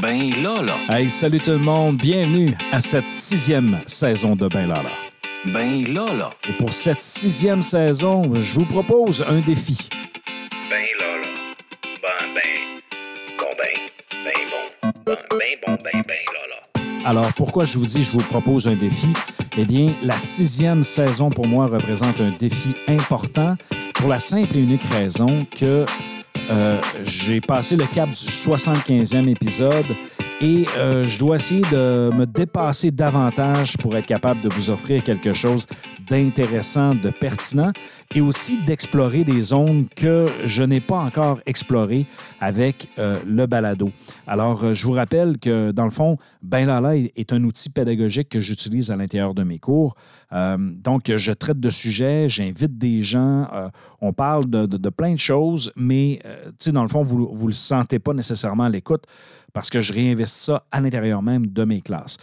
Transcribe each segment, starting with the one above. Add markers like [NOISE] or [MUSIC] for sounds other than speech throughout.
Ben là, là. Hey, salut tout le monde, bienvenue à cette sixième saison de Ben Lala. Ben là, là. Et pour cette sixième saison, je vous propose un défi. Ben là, là. Ben, ben. Bon, ben. Ben bon. Ben, ben bon, ben, ben là, là. Alors, pourquoi je vous dis je vous propose un défi? Eh bien, la sixième saison pour moi représente un défi important pour la simple et unique raison que euh, j'ai passé le cap du 75e épisode et euh, je dois essayer de me dépasser davantage pour être capable de vous offrir quelque chose d'intéressant, de pertinent et aussi d'explorer des zones que je n'ai pas encore explorées avec euh, le balado. Alors, euh, je vous rappelle que dans le fond, Ben Lala est un outil pédagogique que j'utilise à l'intérieur de mes cours. Donc, je traite de sujets, j'invite des gens, on parle de, de- plein de choses, mais, dans le fond, vous ne le sentez pas nécessairement à l'écoute parce que je réinvestis ça à l'intérieur même de mes classes.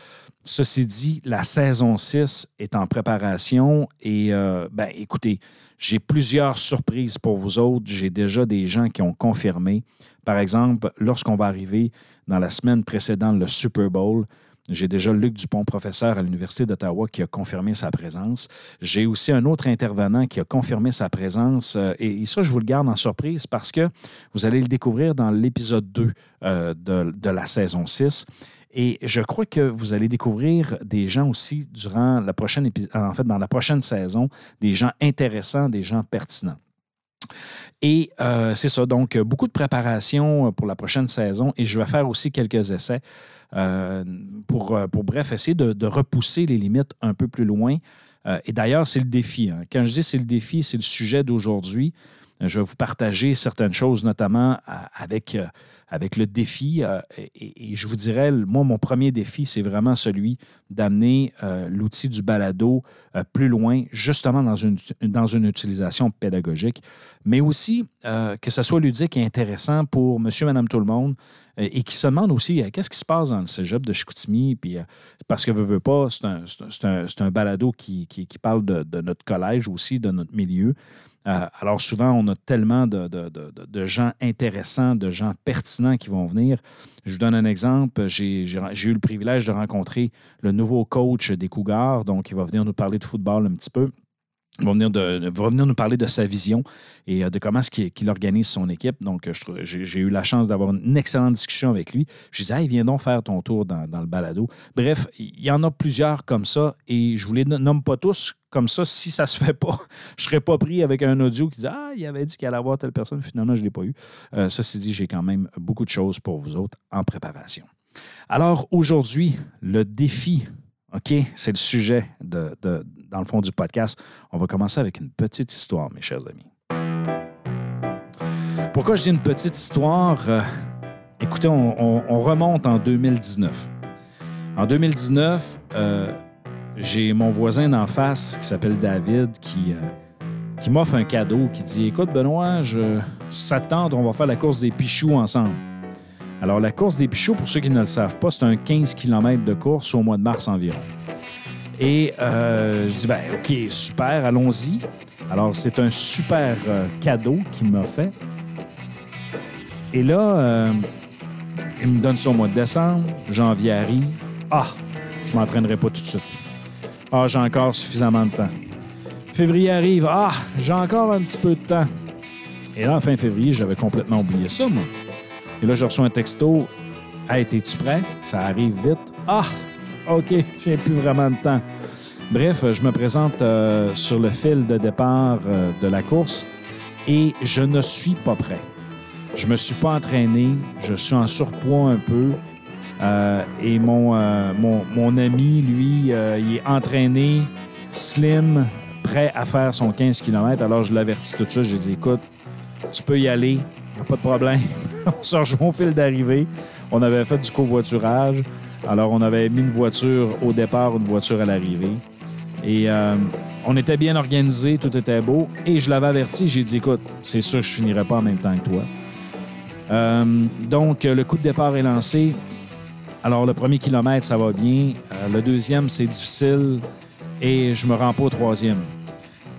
Ceci dit, la saison 6 est en préparation et, euh, ben, écoutez, j'ai plusieurs surprises pour vous autres. J'ai déjà des gens qui ont confirmé. Par exemple, lorsqu'on va arriver dans la semaine précédente le Super Bowl, j'ai déjà Luc Dupont, professeur à l'Université d'Ottawa, qui a confirmé sa présence. J'ai aussi un autre intervenant qui a confirmé sa présence. euh, et, et ça, je vous le garde en surprise parce que vous allez le découvrir dans l'épisode 2 euh, de, de la saison 6. Et je crois que vous allez découvrir des gens aussi durant la prochaine en fait, dans la prochaine saison, des gens intéressants, des gens pertinents. Et euh, c'est ça, donc euh, beaucoup de préparation pour la prochaine saison et je vais faire aussi quelques essais euh, pour, euh, pour, bref, essayer de, repousser les limites un peu plus loin. Euh, et d'ailleurs, c'est le défi. hein. Quand je dis c'est le défi, c'est le sujet d'aujourd'hui. Je vais vous partager certaines choses, notamment euh, avec, euh, avec le défi. euh, et, je vous dirais, moi, mon premier défi, c'est vraiment celui d'amener euh, l'outil du balado euh, plus loin, justement dans une, dans une utilisation pédagogique, mais aussi que ce soit ludique et intéressant pour monsieur, madame, tout le monde et qui se demande aussi qu'est-ce qui se passe dans le cégep de Chicoutimi. Puis, parce que veut, veut pas, c'est un, un- un- balado qui, qui- parle de, notre collège aussi, de notre milieu. Alors souvent, on a tellement de- de- de gens intéressants, de gens pertinents qui vont venir. Je vous donne un exemple. J'ai eu le privilège de rencontrer le nouveau coach des Cougars, donc il va venir nous parler de football un petit peu. Va venir, de- nous parler de sa vision et euh, de comment est-ce qu'il organise son équipe. Donc, euh, j'ai eu la chance d'avoir une excellente discussion avec lui. Je disais, hey, viens donc faire ton tour dans, dans le balado. Bref, il y en a plusieurs comme ça et je vous les nomme pas tous comme ça. Si ça se fait pas, [LAUGHS] je serais pas pris avec un audio qui dit, ah, il avait dit qu'il allait avoir telle personne. Finalement, je l'ai pas eu. Euh, ceci dit, j'ai quand même beaucoup de choses pour vous autres en préparation. Alors, aujourd'hui, le défi OK, c'est le sujet dans le fond du podcast. On va commencer avec une petite histoire, mes chers amis. Pourquoi je dis une petite histoire? Euh, écoutez, on, on- on remonte en 2019. En 2019, euh, j'ai mon voisin d'en face qui s'appelle David qui, euh, m'offre un cadeau qui dit Écoute, Benoît, je, si ça te tente, on va faire la course des Pichoux ensemble. Alors, la course des Pichoux, pour ceux qui ne le savent pas, c'est un 15 km de course au mois de mars environ. Et euh, je dis, ben, OK, super, allons-y. Alors, c'est un super euh, cadeau qu'il m'a fait. Et là, euh, il me donne ça au mois de décembre, janvier arrive. Ah, je m'entraînerai pas tout de suite. Ah, j'ai encore suffisamment de temps. Février arrive. Ah, j'ai encore un petit peu de temps. Et là, fin février, j'avais complètement oublié ça, moi. Et là, je reçois un texto. Hey, es-tu prêt? Ça arrive vite. Ah, OK, j'ai plus vraiment de temps. Bref, je me présente euh, sur le fil de départ euh, de la course et je ne suis pas prêt. Je me suis pas entraîné, je suis en surpoids un peu. euh, et mon, mon, ami, lui, il est entraîné, slim, prêt à faire son 15 km. Alors, je l'avertis tout de suite. J'ai dit, écoute, tu peux y aller, pas de problème. [LAUGHS] on se rejoint au fil d'arrivée. On avait fait du covoiturage. Alors, on avait mis une voiture au départ, une voiture à l'arrivée. Et euh, on était bien organisé, tout était beau. Et je l'avais averti, j'ai dit, écoute, c'est sûr je finirai pas en même temps que toi. Euh, donc, le coup de départ est lancé. Alors, le premier kilomètre, ça va bien. Euh, le deuxième, c'est difficile. Et je me rends pas au troisième.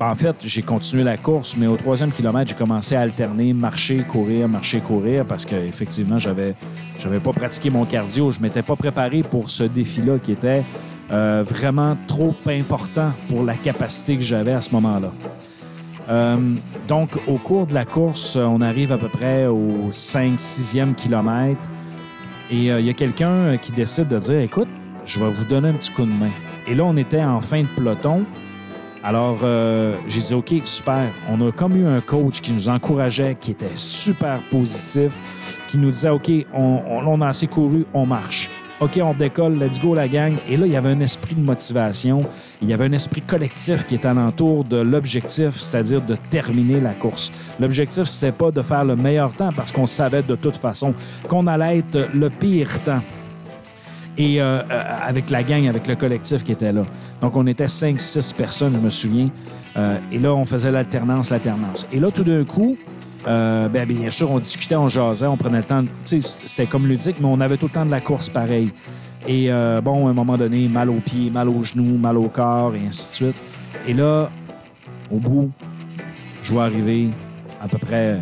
En fait, j'ai continué la course, mais au troisième kilomètre, j'ai commencé à alterner marcher, courir, marcher, courir, parce qu'effectivement, j'avais, j'avais pas pratiqué mon cardio. Je m'étais pas préparé pour ce défi-là qui était euh, vraiment trop important pour la capacité que j'avais à ce moment-là. Euh, donc, au cours de la course, on arrive à peu près au 5-6e kilomètre et euh, il y a quelqu'un qui décide de dire Écoute, je vais vous donner un petit coup de main. Et là, on était en fin de peloton. Alors, euh, j'ai dit, OK, super. On a comme eu un coach qui nous encourageait, qui était super positif, qui nous disait, OK, on, on a assez couru, on marche. OK, on décolle, let's go la gang. Et là, il y avait un esprit de motivation, il y avait un esprit collectif qui était alentour de l'objectif, c'est-à-dire de terminer la course. L'objectif, c'était pas de faire le meilleur temps parce qu'on savait de toute façon qu'on allait être le pire temps. Et euh, euh, avec la gang, avec le collectif qui était là. Donc, on était 5-6 personnes, je me souviens. Euh, et là, on faisait l'alternance, l'alternance. Et là, tout d'un coup, ben, bien sûr, on discutait, on jasait, on prenait le temps. C'était comme ludique, mais on avait tout le temps de la course pareil. Et bon, à un moment donné, mal aux pieds, mal aux genoux, mal au corps, et ainsi de suite. Et là, au bout, je vois arriver à peu près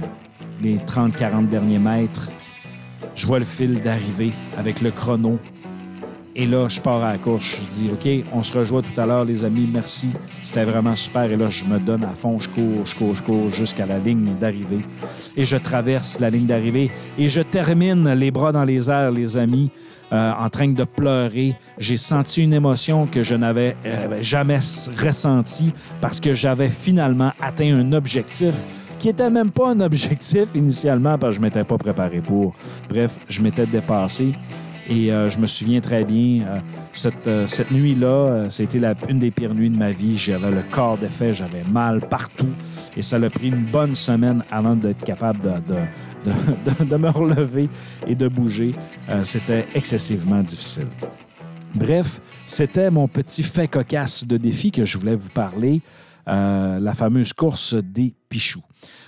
les 30-40 derniers mètres. Je vois le fil d'arrivée avec le chrono et là, je pars à la course. Je dis, OK, on se rejoint tout à l'heure, les amis. Merci. C'était vraiment super. Et là, je me donne à fond. Je cours, je cours, je cours jusqu'à la ligne d'arrivée. Et je traverse la ligne d'arrivée. Et je termine les bras dans les airs, les amis. Euh, en train de pleurer. J'ai senti une émotion que je n'avais euh, jamais ressentie parce que j'avais finalement atteint un objectif qui était même pas un objectif initialement parce que je m'étais pas préparé pour. Bref, je m'étais dépassé. Et euh, je me souviens très bien, euh, cette, euh, cette nuit-là, c'était la, une des pires nuits de ma vie. J'avais le corps défait, j'avais mal partout. Et ça a pris une bonne semaine avant d'être capable de, de, de, [LAUGHS] me relever et de bouger. c'était excessivement difficile. Bref, c'était mon petit fait cocasse de défi que je voulais vous parler, la fameuse course des pichoux.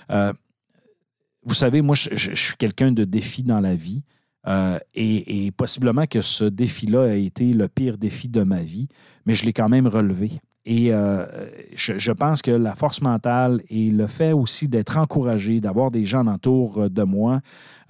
vous savez, moi, je suis quelqu'un de défi dans la vie. Euh, et, possiblement que ce défi-là a été le pire défi de ma vie, mais je l'ai quand même relevé. Et euh, je, pense que la force mentale et le fait aussi d'être encouragé, d'avoir des gens autour de moi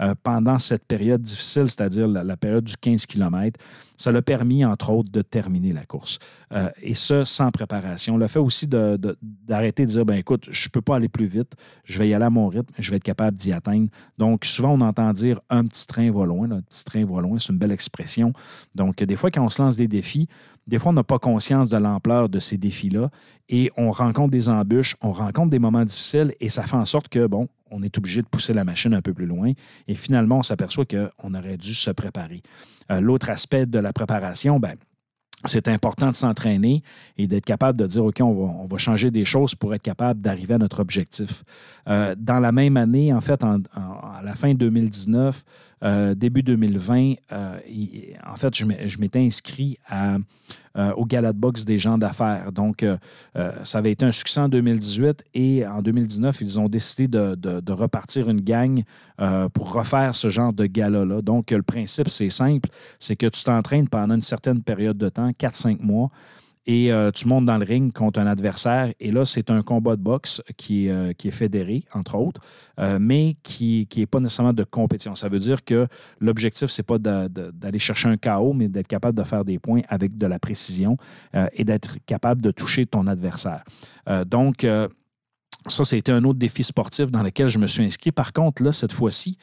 euh, pendant cette période difficile, c'est-à-dire la, période du 15 km, ça l'a permis, entre autres, de terminer la course. Euh, et ce, sans préparation. Le fait aussi d'arrêter de, dire, ben écoute, je ne peux pas aller plus vite, je vais y aller à mon rythme, je vais être capable d'y atteindre. Donc, souvent, on entend dire un petit train va loin, un petit train va loin, c'est une belle expression. Donc, des fois, quand on se lance des défis, des fois, on n'a pas conscience de l'ampleur de ces défis-là et on rencontre des embûches, on rencontre des moments difficiles et ça fait en sorte que, bon, on est obligé de pousser la machine un peu plus loin et finalement, on s'aperçoit qu'on aurait dû se préparer. Euh, l'autre aspect de la préparation, ben, c'est important de s'entraîner et d'être capable de dire, OK, on va, changer des choses pour être capable d'arriver à notre objectif. Euh, dans la même année, en fait, à la fin 2019, euh, début 2020, euh, en fait, je m'étais inscrit à, euh, au Gala de boxe des gens d'affaires. Donc, ça avait été un succès en 2018 et en 2019, ils ont décidé de, repartir une gang pour refaire ce genre de gala-là. Donc, le principe, c'est simple, c'est que tu t'entraînes pendant une certaine période de temps, 4-5 mois, et euh, tu montes dans le ring contre un adversaire. Et là, c'est un combat de boxe qui, euh, qui est fédéré, entre autres, euh, mais qui n'est pas nécessairement de compétition. Ça veut dire que l'objectif, c'est pas d'aller chercher un chaos, mais d'être capable de faire des points avec de la précision et d'être capable de toucher ton adversaire. donc, ça, c'était un autre défi sportif dans lequel je me suis inscrit. Par contre, là, cette fois-ci,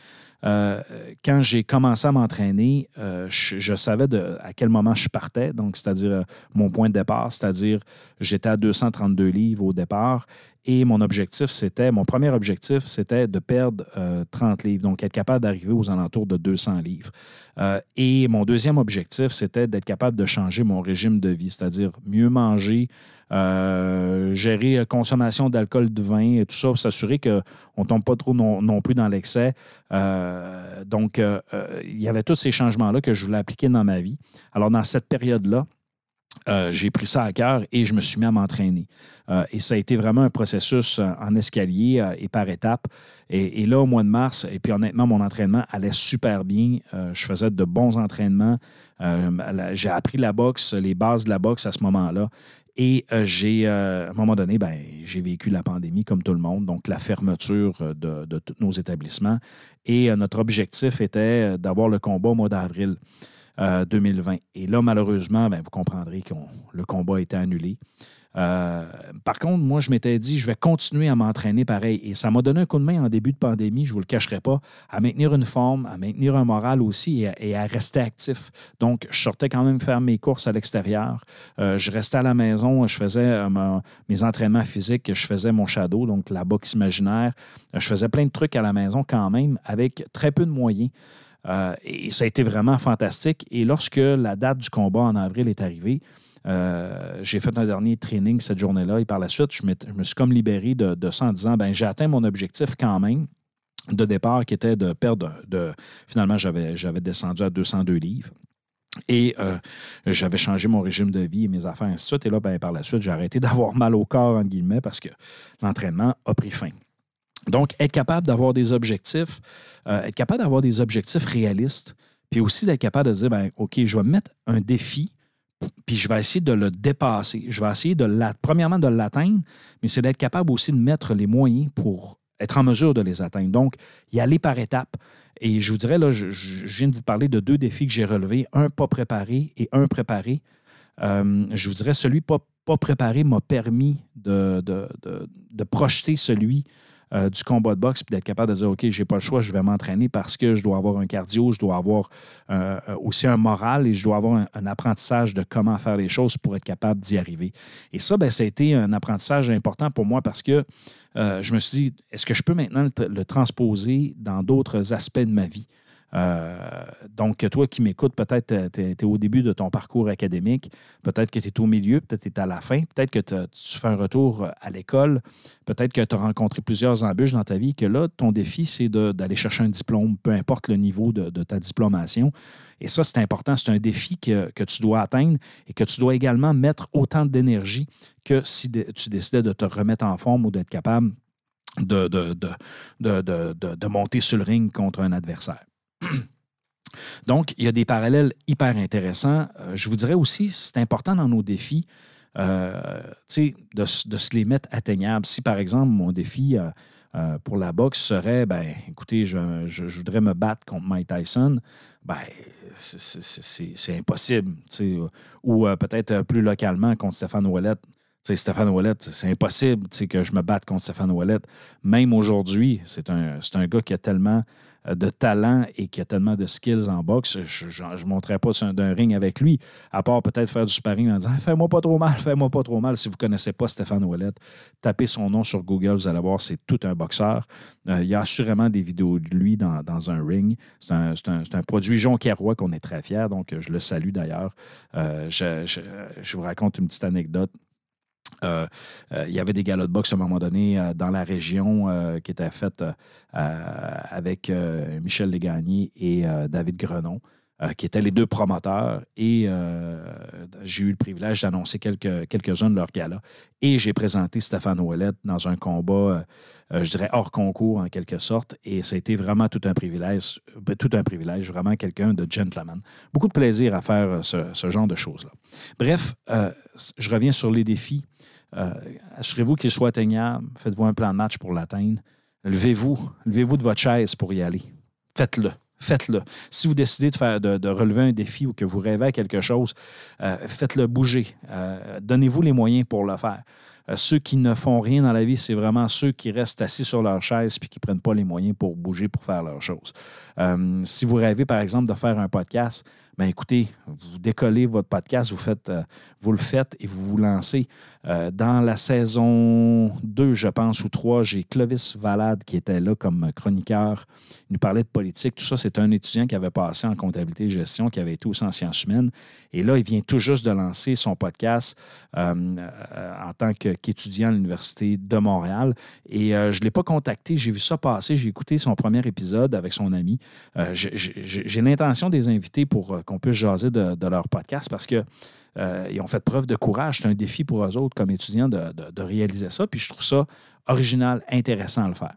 euh, quand j'ai commencé à m'entraîner, euh, je, savais à quel moment je partais, donc c'est-à-dire euh, mon point de départ, c'est-à-dire j'étais à 232 livres au départ et mon objectif, c'était, mon premier objectif, c'était de perdre 30 livres, donc être capable d'arriver aux alentours de 200 livres. et mon deuxième objectif, c'était d'être capable de changer mon régime de vie, c'est-à-dire mieux manger, gérer la consommation d'alcool, de vin, et tout ça, pour s'assurer qu'on ne tombe pas trop non, plus dans l'excès. Euh, donc, euh, euh, il y avait tous ces changements-là que je voulais appliquer dans ma vie. Alors, dans cette période-là, euh, j'ai pris ça à cœur et je me suis mis à m'entraîner. Euh, et ça a été vraiment un processus euh, en escalier et par étapes. Et, là, au mois de mars, et puis honnêtement, mon entraînement allait super bien. je faisais de bons entraînements. j'ai appris la boxe, les bases de la boxe à ce moment-là. Et j'ai, à un moment donné, ben, j'ai vécu la pandémie comme tout le monde, donc la fermeture de, de tous nos établissements. Et notre objectif était d'avoir le combat au mois d'avril. 2020. Euh, Et là, malheureusement, ben, vous comprendrez que le combat a été annulé. Euh, par contre, moi, je m'étais dit, je vais continuer à m'entraîner pareil. Et ça m'a donné un coup de main en début de pandémie, je ne vous le cacherai pas, à maintenir une forme, à maintenir un moral aussi et à, rester actif. Donc, je sortais quand même faire mes courses à l'extérieur. Euh, je restais à la maison, je faisais mes entraînements physiques, je faisais mon shadow, donc la boxe imaginaire. Je faisais plein de trucs à la maison quand même avec très peu de moyens. Euh, et ça a été vraiment fantastique. Et lorsque la date du combat en avril est arrivée, euh, j'ai fait un dernier training cette journée-là et par la suite, je, me suis comme libéré de, ça en disant ben, j'ai atteint mon objectif quand même de départ qui était de perdre de. Finalement, j'avais, descendu à 202 livres. Et euh, j'avais changé mon régime de vie et mes affaires, ainsi de suite. Et là, ben, par la suite, j'ai arrêté [LAUGHS] d'avoir mal au corps, en guillemets, parce que l'entraînement a pris fin. Donc, être capable d'avoir des objectifs, euh, être capable d'avoir des objectifs réalistes, puis aussi d'être capable de dire, ben, OK, je vais mettre un défi, puis je vais essayer de le dépasser. Je vais essayer de la, premièrement de l'atteindre, mais c'est d'être capable aussi de mettre les moyens pour être en mesure de les atteindre. Donc, y aller par étapes. Et je vous dirais, là, je, viens de vous parler de deux défis que j'ai relevés, un pas préparé et un préparé. Euh, je vous dirais, celui pas, pas préparé m'a permis de, de, projeter celui euh, du combat de boxe, puis d'être capable de dire, OK, j'ai pas le choix, je vais m'entraîner parce que je dois avoir un cardio, je dois avoir euh, euh, aussi un moral et je dois avoir un, apprentissage de comment faire les choses pour être capable d'y arriver. Et ça, ben, ça a été un apprentissage important pour moi parce que je me suis dit, est-ce que je peux maintenant le transposer dans d'autres aspects de ma vie? Euh, donc, toi qui m'écoutes, peut-être euh, tu es, au début de ton parcours académique, peut-être que tu es au milieu, peut-être que tu es à la fin, peut-être que tu fais un retour euh, à l'école, peut-être que tu as rencontré plusieurs embûches dans ta vie, que là, ton défi, c'est d'aller chercher un diplôme, peu importe le niveau de, ta diplomation. Et ça, c'est important, c'est un défi que, tu dois atteindre et que tu dois également mettre autant d'énergie que si tu décidais de te remettre en forme ou d'être capable de, de, monter sur le ring contre un adversaire. [CLEARS THROAT] Donc, il y a des parallèles hyper intéressants. Euh, je vous dirais aussi, c'est important dans nos défis euh, de, se les mettre atteignables. Si, par exemple, mon défi euh, pour la boxe serait, ben, écoutez, je, voudrais me battre contre Mike Tyson, ben, c'est impossible. Ou peut-être plus localement contre Stéphane Ouellette. Stéphane Ouellette, c'est impossible que je me batte contre Stéphane Ouellette. Même aujourd'hui, c'est un, un, gars qui a tellement de talent et qui a tellement de skills en boxe, je ne monterais pas d'un ring avec lui, à part peut-être faire du sparring en disant Fais-moi pas trop mal, fais-moi pas trop mal. Si vous ne connaissez pas Stéphane Ouellette, tapez son nom sur Google, vous allez voir, c'est tout un boxeur. Euh, il y a assurément des vidéos de lui dans, un ring. C'est un, un, produit Jonquière qu'on est très fier, donc je le salue d'ailleurs. Euh, je vous raconte une petite anecdote. Euh, euh, il y avait des galas de boxe à un moment donné euh, dans la région qui étaient faites avec Michel Legagné et David Grenon. Qui étaient les deux promoteurs. Et j'ai eu le privilège d'annoncer quelques, quelques-uns de leurs galas. Et j'ai présenté Stéphane Ouellette dans un combat, je dirais, hors concours en quelque sorte. Et ça a été vraiment tout un privilège, tout un privilège, vraiment quelqu'un de gentleman. Beaucoup de plaisir à faire ce, ce genre de choses-là. Bref, je reviens sur les défis. Euh, assurez-vous qu'il soit atteignable. Faites-vous un plan de match pour l'atteindre. Levez-vous. Levez-vous de votre chaise pour y aller. Faites-le. Faites-le. Si vous décidez de, faire, de, relever un défi ou que vous rêvez à quelque chose, euh, faites-le bouger. Euh, donnez-vous les moyens pour le faire. ceux qui ne font rien dans la vie, c'est vraiment ceux qui restent assis sur leur chaise puis qui ne prennent pas les moyens pour bouger, pour faire leurs choses. si vous rêvez, par exemple, de faire un podcast, ben écoutez, vous décollez votre podcast, vous, faites, euh, vous le faites et vous vous lancez. Euh, dans la saison 2, je pense, ou 3, j'ai Clovis Valade qui était là comme chroniqueur. Il nous parlait de politique, tout ça. C'est un étudiant qui avait passé en comptabilité et gestion, qui avait été aussi en sciences humaines. Et là, il vient tout juste de lancer son podcast euh, en tant qu'étudiant à l'Université de Montréal. Et je ne l'ai pas contacté. J'ai vu ça passer. J'ai écouté son premier épisode avec son ami. J'ai- l'intention de les inviter pour qu'on puisse jaser de, leur podcast parce que euh, ils ont fait preuve de courage. C'est un défi pour eux autres comme étudiants de, réaliser ça. Puis je trouve ça original, intéressant à le faire.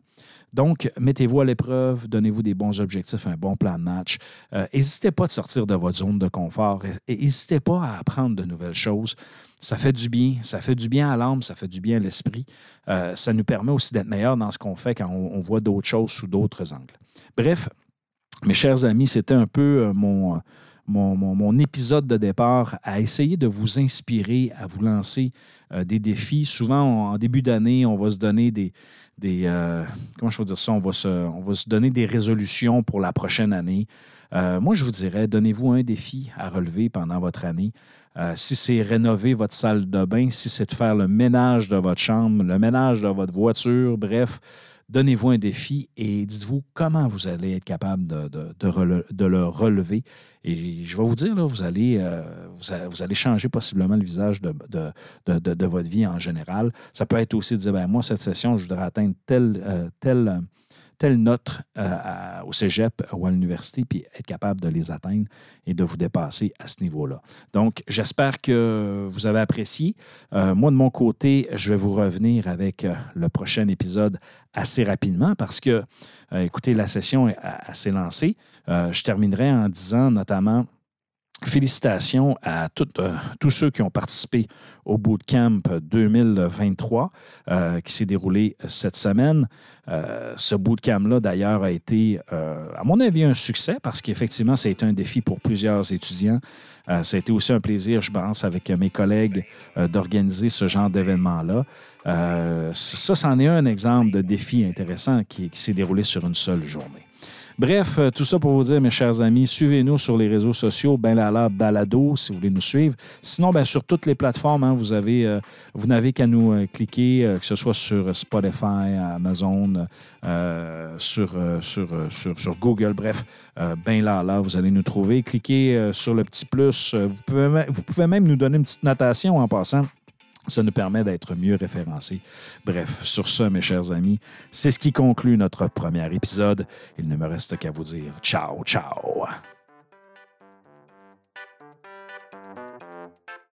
Donc, mettez-vous à l'épreuve, donnez-vous des bons objectifs, un bon plan de match. Euh, N'hésitez pas de sortir de votre zone de confort et n'hésitez pas à apprendre de nouvelles choses. Ça fait du bien, ça fait du bien à l'âme, ça fait du bien à l'esprit. Euh, ça nous permet aussi d'être meilleurs dans ce qu'on fait quand on, voit d'autres choses sous d'autres angles. Bref, mes chers amis, c'était un peu euh, mon, mon, épisode de départ à essayer de vous inspirer, à vous lancer euh, des défis. Souvent, en début d'année, on va se donner des. euh, comment je dire ça? On va, donner des résolutions pour la prochaine année. Euh, moi, je vous dirais, donnez-vous un défi à relever pendant votre année. Si c'est rénover votre salle de bain, si c'est de faire le ménage de votre chambre, le ménage de votre voiture, bref, donnez-vous un défi et dites-vous comment vous allez être capable de, le relever. Et je vais vous dire, là, vous, allez, euh, vous, allez changer possiblement le visage de, votre vie en général. Ça peut être aussi de dire, ben, moi, cette session, je voudrais atteindre telle, euh, telle, euh, telle note euh, au cégep ou à l'université, puis être capable de les atteindre et de vous dépasser à ce niveau-là. Donc, j'espère que vous avez apprécié. Euh, moi, de mon côté, je vais vous revenir avec euh, le prochain épisode assez rapidement parce que, écoutez, la session est assez lancée. Je terminerai en disant notamment félicitations à euh, tous ceux qui ont participé au Bootcamp 2023 euh, qui s'est déroulé cette semaine. Euh, ce bootcamp-là, d'ailleurs, a été, à mon avis, un succès parce qu'effectivement, ça a été un défi pour plusieurs étudiants. Ça a été aussi un plaisir, je pense, avec mes collègues, d'organiser ce genre d'événement-là. Ça, c'en est un exemple de défi intéressant qui s'est déroulé sur une seule journée. Bref, euh, tout ça pour vous dire, mes chers amis, suivez-nous sur les réseaux sociaux, Ben Lala Balado, si vous voulez nous suivre. Sinon, ben, sur toutes les plateformes, hein, euh, vous n'avez qu'à nous euh, cliquer, que ce soit sur Spotify, Amazon, sur, Google, bref, Ben Lala, vous allez nous trouver. Cliquez sur le petit plus. Vous pouvez même nous donner une petite notation en passant. Ça nous permet d'être mieux référencés. Bref, sur ce, mes chers amis, c'est ce qui conclut notre premier épisode. Il ne me reste qu'à vous dire ciao, ciao.